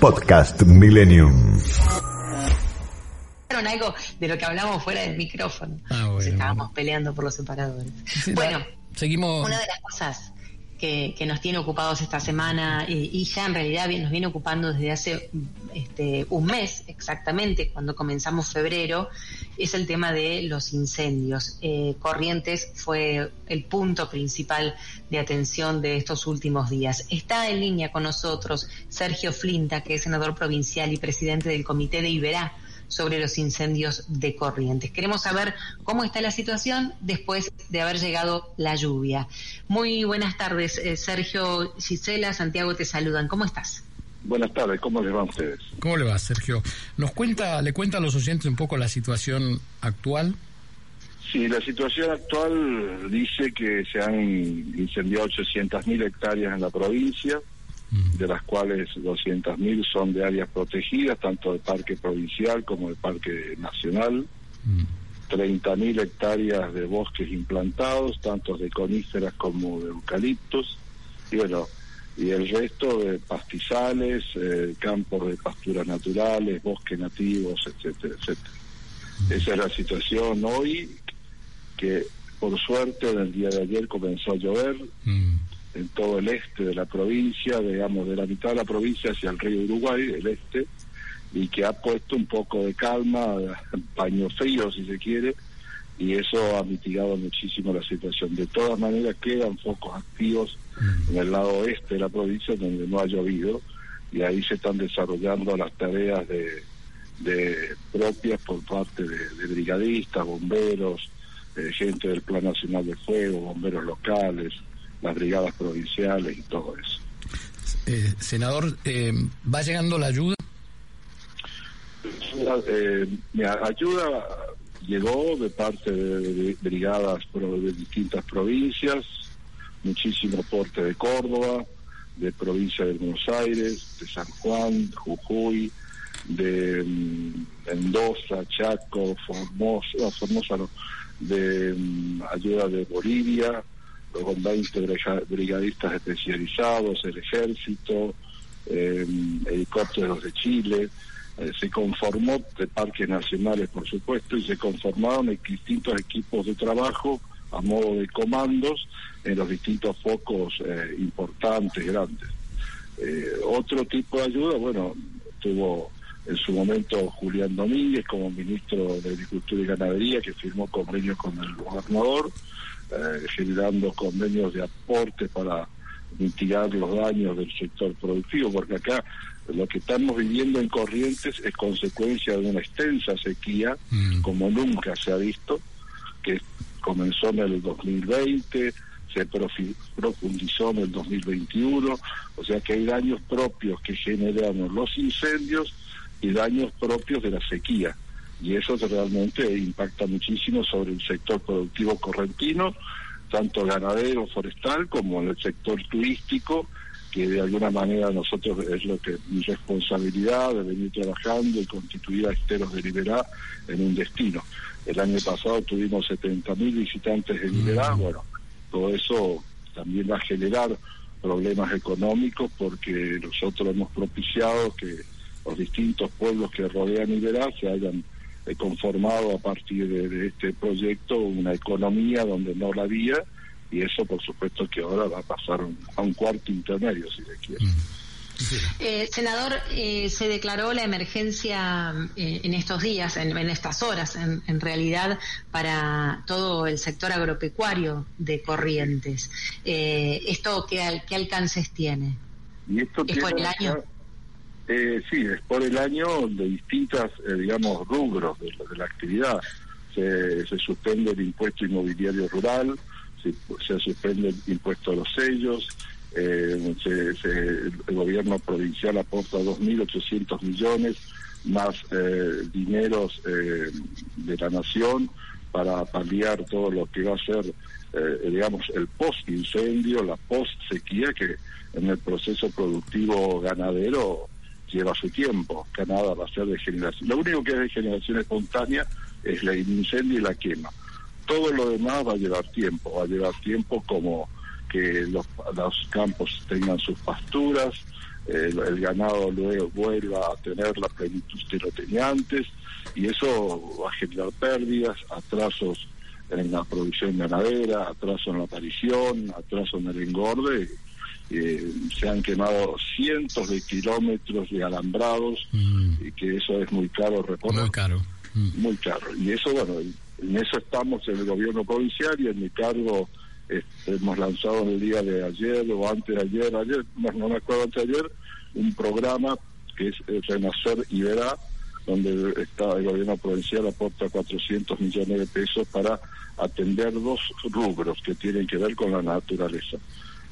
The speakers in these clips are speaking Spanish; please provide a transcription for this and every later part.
Podcast Millennium. algo de lo que hablamos fuera del micrófono. Ah, bueno. Estábamos peleando por los separadores. Sí, bueno, seguimos. una de las cosas que, nos tiene ocupados esta semana y, y ya en realidad nos viene ocupando desde hace este, un mes exactamente, cuando comenzamos febrero, es el tema de los incendios. Eh, Corrientes fue el punto principal de atención de estos últimos días. Está en línea con nosotros Sergio Flinta, que es senador provincial y presidente del Comité de Iberá sobre los incendios de Corrientes. Queremos saber cómo está la situación después de haber llegado la lluvia. Muy buenas tardes, eh, Sergio, Gisela, Santiago te saludan. ¿Cómo estás? Buenas tardes, ¿cómo les va a ustedes? ¿Cómo le va, Sergio? ¿Nos cuenta, le cuenta a los oyentes un poco la situación actual? Sí, la situación actual dice que se han incendiado 800.000 hectáreas en la provincia, de las cuales 200.000 son de áreas protegidas, tanto de parque provincial como de parque nacional. 30.000 hectáreas de bosques implantados, tanto de coníferas como de eucaliptos, y bueno, y el resto de pastizales, eh, campos de pasturas naturales, bosques nativos, etcétera, etcétera. Esa es la situación hoy, que por suerte en el día de ayer comenzó a llover en todo el este de la provincia, digamos, de la mitad de la provincia hacia el río Uruguay, el este, y que ha puesto un poco de calma, paño frío si se quiere, y eso ha mitigado muchísimo la situación. De todas maneras quedan focos activos en el lado oeste de la provincia donde no ha llovido, y ahí se están desarrollando las tareas de, de propias por parte de, brigadistas, bomberos, eh, gente del Plan Nacional de Fuego, bomberos locales, las brigadas provinciales y todo eso. Eh, senador, eh, ¿va llegando la ayuda? Eh, ayuda llegó de parte de, brigadas de distintas provincias, muchísimo porte de Córdoba, de provincia de Buenos Aires, de San Juan, Jujuy, de mm, Mendoza, Chaco, Formosa, Formosa no, de mm, ayuda de Bolivia, con 20 briga- brigadistas especializados, el ejército, eh, helicópteros de Chile, eh, se conformó de parques nacionales, por supuesto, y se conformaron distintos equipos de trabajo a modo de comandos en los distintos focos eh, importantes, grandes. Eh, otro tipo de ayuda, bueno, tuvo en su momento Julián Domínguez como ministro de Agricultura y Ganadería, que firmó convenios con el gobernador, eh, generando convenios de aporte para mitigar los daños del sector productivo, porque acá lo que estamos viviendo en Corrientes es consecuencia de una extensa sequía, como nunca se ha visto, que comenzó en el 2020, se profundizó en el 2021, o sea que hay daños propios que generaron los incendios y daños propios de la sequía. Y eso realmente impacta muchísimo sobre el sector productivo correntino, tanto ganadero, forestal, como en el sector turístico, que de alguna manera nosotros es lo que mi responsabilidad de venir trabajando y constituir a Esteros de Liberá en un destino. El año pasado tuvimos 70.000 visitantes de Liberá, bueno, todo eso también va a generar problemas económicos porque nosotros hemos propiciado que los distintos pueblos que rodean Iberá se hayan conformado a partir de, de este proyecto una economía donde no la había y eso por supuesto que ahora va a pasar un- a un cuarto intermedio si se quiere. Eh, senador, eh, se declaró la emergencia eh, en estos días, en, en estas horas, en, en realidad, para todo el sector agropecuario de Corrientes. Eh, ¿Esto qué, al- qué alcances tiene? Y esto ¿Es por tiene el año? Eh, sí, es por el año de distintas, eh, digamos, rubros de, de la actividad. Se, se suspende el impuesto inmobiliario rural, se, se suspende el impuesto a los sellos, eh, el gobierno provincial aporta 2.800 millones más eh, dineros eh, de la nación para paliar todo lo que va a ser, eh, digamos, el post-incendio, la post-sequía, que en el proceso productivo ganadero lleva su tiempo. Canadá va a ser de generación. Lo único que es de generación espontánea es el incendio y la quema. Todo lo demás va a llevar tiempo, va a llevar tiempo como que los, los campos tengan sus pasturas, el, ganado luego vuelva a tener la plenitud que lo tenía antes y eso va a generar pérdidas, atrasos en la producción ganadera, atraso en la aparición, atraso en el engorde. Eh, se han quemado cientos de kilómetros de alambrados mm. y que eso es muy caro reponer. Muy caro. Mm. Muy caro. Y eso, bueno, en eso estamos en el gobierno provincial y en mi cargo este, hemos lanzado en el día de ayer o antes de ayer, ayer, no, me acuerdo antes de ayer, un programa que es Renacer y Verá, donde está el gobierno provincial aporta 400 millones de pesos para atender dos rubros que tienen que ver con la naturaleza.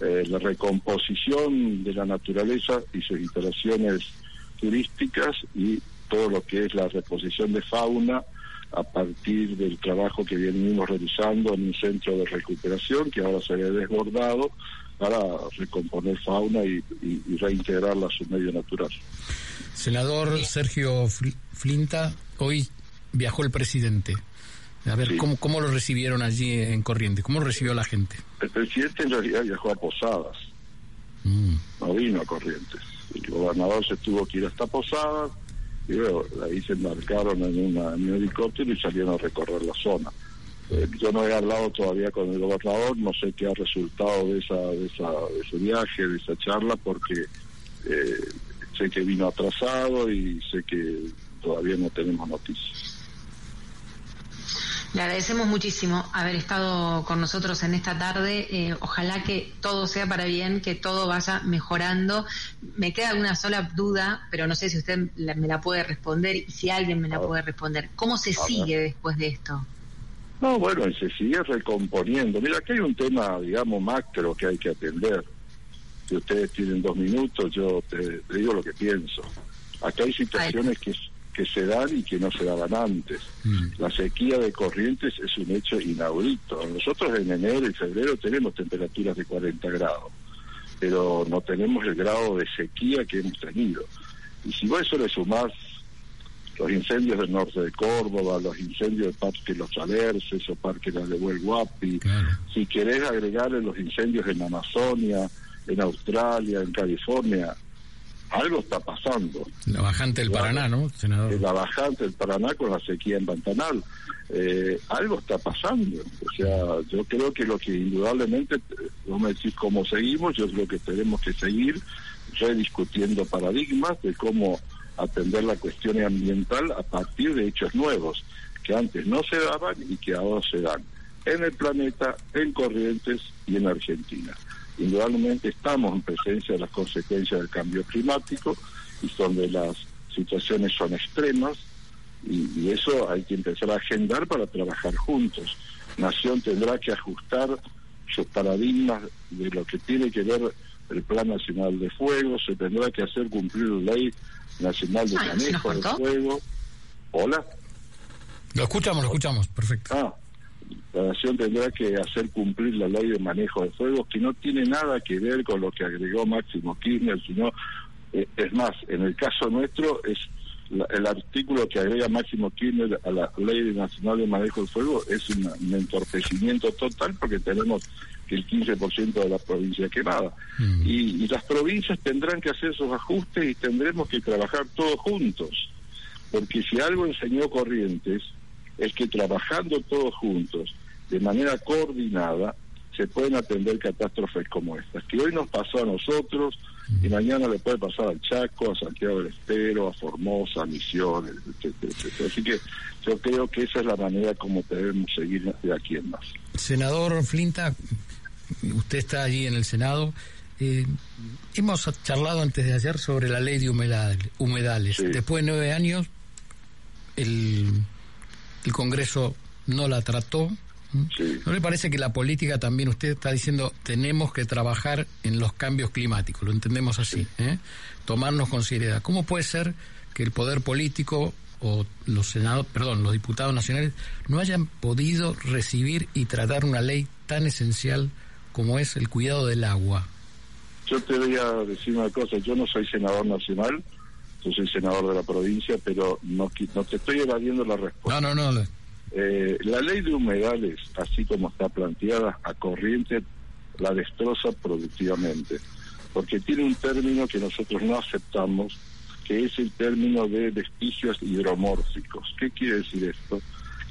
Eh, la recomposición de la naturaleza y sus instalaciones turísticas y todo lo que es la reposición de fauna a partir del trabajo que venimos realizando en un centro de recuperación que ahora se ha desbordado para recomponer fauna y, reintegrarla a su medio natural. Senador Sergio Flinta, hoy viajó el presidente. A ver, ¿cómo, ¿cómo lo recibieron allí en Corrientes? ¿Cómo lo recibió la gente? El presidente en realidad viajó a Posadas, mm. no vino a Corrientes. El gobernador se tuvo que ir hasta Posadas, y luego ahí se embarcaron en, una, un helicóptero y salieron a recorrer la zona. Eh, yo no he hablado todavía con el gobernador, no sé qué ha resultado de, esa, de, esa, de ese viaje, de esa charla, porque eh, sé que vino atrasado y sé que todavía no tenemos noticias. Le agradecemos muchísimo haber estado con nosotros en esta tarde. Eh, ojalá que todo sea para bien, que todo vaya mejorando. Me queda una sola duda, pero no sé si usted me la puede responder y si alguien me la puede responder. ¿Cómo se sigue después de esto? No, bueno, se sigue recomponiendo. Mira, aquí hay un tema, digamos, macro que hay que atender. Si ustedes tienen dos minutos, yo te, digo lo que pienso. Acá hay situaciones que que se dan y que no se daban antes. Mm. La sequía de corrientes es un hecho inaudito. Nosotros en enero y febrero tenemos temperaturas de 40 grados, pero no tenemos el grado de sequía que hemos tenido. Y si vos eso le sumás los incendios del norte de Córdoba, los incendios del Parque Los Alerces o Parque La de Guapi, si querés agregarle los incendios en Amazonia, en Australia, en California, algo está pasando. La bajante del Paraná, ¿no, senador? La bajante del Paraná con la sequía en Pantanal. Eh, algo está pasando. O sea, yo creo que lo que indudablemente, vos me decís cómo seguimos, yo creo que tenemos que seguir rediscutiendo paradigmas de cómo atender la cuestión ambiental a partir de hechos nuevos, que antes no se daban y que ahora se dan en el planeta, en Corrientes y en Argentina indudablemente estamos en presencia de las consecuencias del cambio climático y donde las situaciones son extremas y, eso hay que empezar a agendar para trabajar juntos. Nación tendrá que ajustar sus paradigmas de lo que tiene que ver el Plan Nacional de Fuego, se tendrá que hacer cumplir la Ley Nacional de Manejo de Fuego. Hola. Lo escuchamos, lo escuchamos, perfecto. Ah, la nación tendrá que hacer cumplir la ley de manejo de fuego, que no tiene nada que ver con lo que agregó Máximo Kirchner, sino, eh, es más, en el caso nuestro es el artículo que agrega Máximo Kirchner a la ley nacional de manejo de fuego es un, entorpecimiento total porque tenemos que el 15% de la provincia quemada. Mm. Y, y las provincias tendrán que hacer esos ajustes y tendremos que trabajar todos juntos. Porque si algo enseñó Corrientes, es que trabajando todos juntos, de manera coordinada, se pueden atender catástrofes como estas, que hoy nos pasó a nosotros y mañana le puede pasar al Chaco, a Santiago del Estero, a Formosa, a Misiones, etcétera, Así que yo creo que esa es la manera como debemos seguir de aquí en más. Senador Flinta, usted está allí en el Senado. Eh, hemos charlado antes de ayer sobre la ley de humedales. Después de nueve años, el el Congreso no la trató, ¿No le parece que la política también, usted está diciendo, tenemos que trabajar en los cambios climáticos, lo entendemos así, ¿eh? tomarnos con seriedad? ¿Cómo puede ser que el poder político o los senados, perdón, los diputados nacionales no hayan podido recibir y tratar una ley tan esencial como es el cuidado del agua? Yo te voy a decir una cosa, yo no soy senador nacional, yo soy senador de la provincia, pero no, no te estoy evadiendo la respuesta. No, no, no. Eh, la ley de humedales, así como está planteada, a corriente la destroza productivamente, porque tiene un término que nosotros no aceptamos, que es el término de vestigios hidromórficos. ¿Qué quiere decir esto?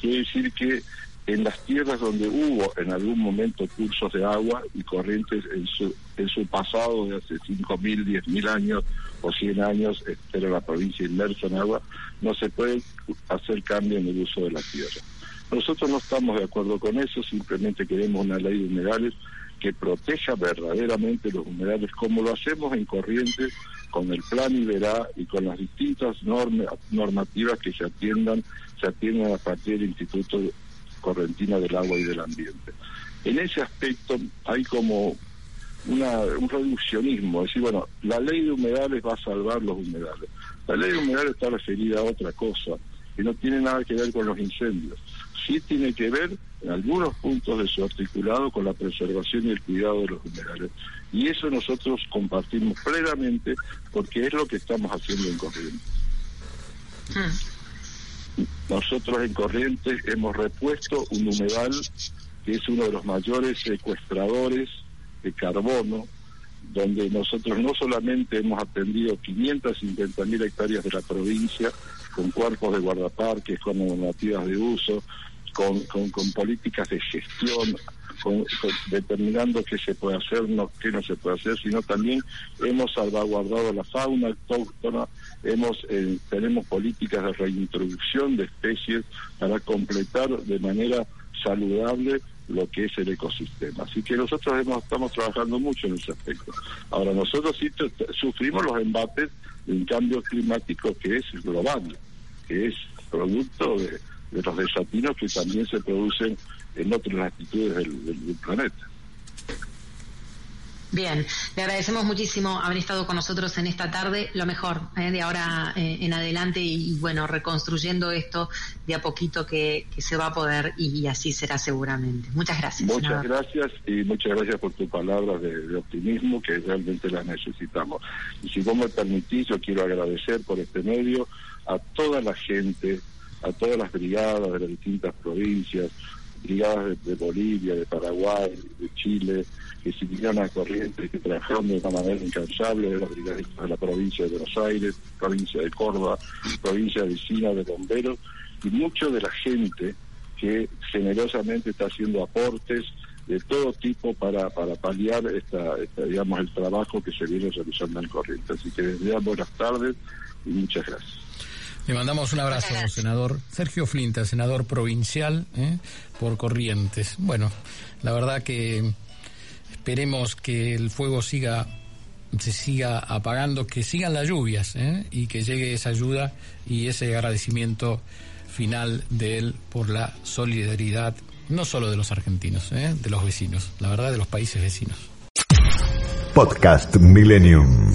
Quiere decir que en las tierras donde hubo en algún momento cursos de agua y corrientes en su, en su pasado de hace 5.000, 10.000 años o 100 años, era la provincia inmersa en agua, no se puede hacer cambio en el uso de la tierra. Nosotros no estamos de acuerdo con eso, simplemente queremos una ley de humedales que proteja verdaderamente los humedales, como lo hacemos en Corrientes con el plan Iberá y con las distintas normas normativas que se atiendan, se atiendan a partir del Instituto Correntina del Agua y del Ambiente. En ese aspecto hay como una, un reduccionismo, es decir, bueno, la ley de humedales va a salvar los humedales. La ley de humedales está referida a otra cosa, que no tiene nada que ver con los incendios. Sí tiene que ver, en algunos puntos de su articulado, con la preservación y el cuidado de los humedales. Y eso nosotros compartimos plenamente porque es lo que estamos haciendo en Corrientes. Hmm. Nosotros en Corrientes hemos repuesto un humedal que es uno de los mayores secuestradores de carbono, donde nosotros no solamente hemos atendido 550 mil hectáreas de la provincia con cuerpos de guardaparques, con normativas de uso, con, con, políticas de gestión, determinando qué se puede hacer, no, qué no se puede hacer, sino también hemos salvaguardado la fauna autóctona, hemos eh, tenemos políticas de reintroducción de especies para completar de manera saludable lo que es el ecosistema. Así que nosotros hemos, estamos trabajando mucho en ese aspecto. Ahora, nosotros sí sufrimos los embates de un cambio climático que es global, que es producto de, los desatinos que también se producen en otras latitudes del planeta. Bien, le agradecemos muchísimo haber estado con nosotros en esta tarde. Lo mejor ¿eh? de ahora eh, en adelante y, bueno, reconstruyendo esto de a poquito que, se va a poder y, así será seguramente. Muchas gracias. Muchas gracias y muchas gracias por tu palabra de, optimismo que realmente la necesitamos. Y si vos me permitís, yo quiero agradecer por este medio a toda la gente, a todas las brigadas de las distintas provincias, brigadas de Bolivia, de Paraguay, de Chile que siguieron a corriente, que trabajaron de una manera incansable de los brigadistas de la provincia de Buenos Aires, provincia de Córdoba, provincia vecina de bomberos, y mucho de la gente que generosamente está haciendo aportes de todo tipo para, para paliar esta, digamos el trabajo que se viene realizando en Corrientes. Así que les buenas tardes y muchas gracias. Le mandamos un abrazo, senador Sergio Flinta, senador provincial ¿eh? por Corrientes. Bueno, la verdad que Esperemos que el fuego siga se siga apagando, que sigan las lluvias ¿eh? y que llegue esa ayuda y ese agradecimiento final de él por la solidaridad, no solo de los argentinos, ¿eh? de los vecinos, la verdad de los países vecinos. Podcast Millennium.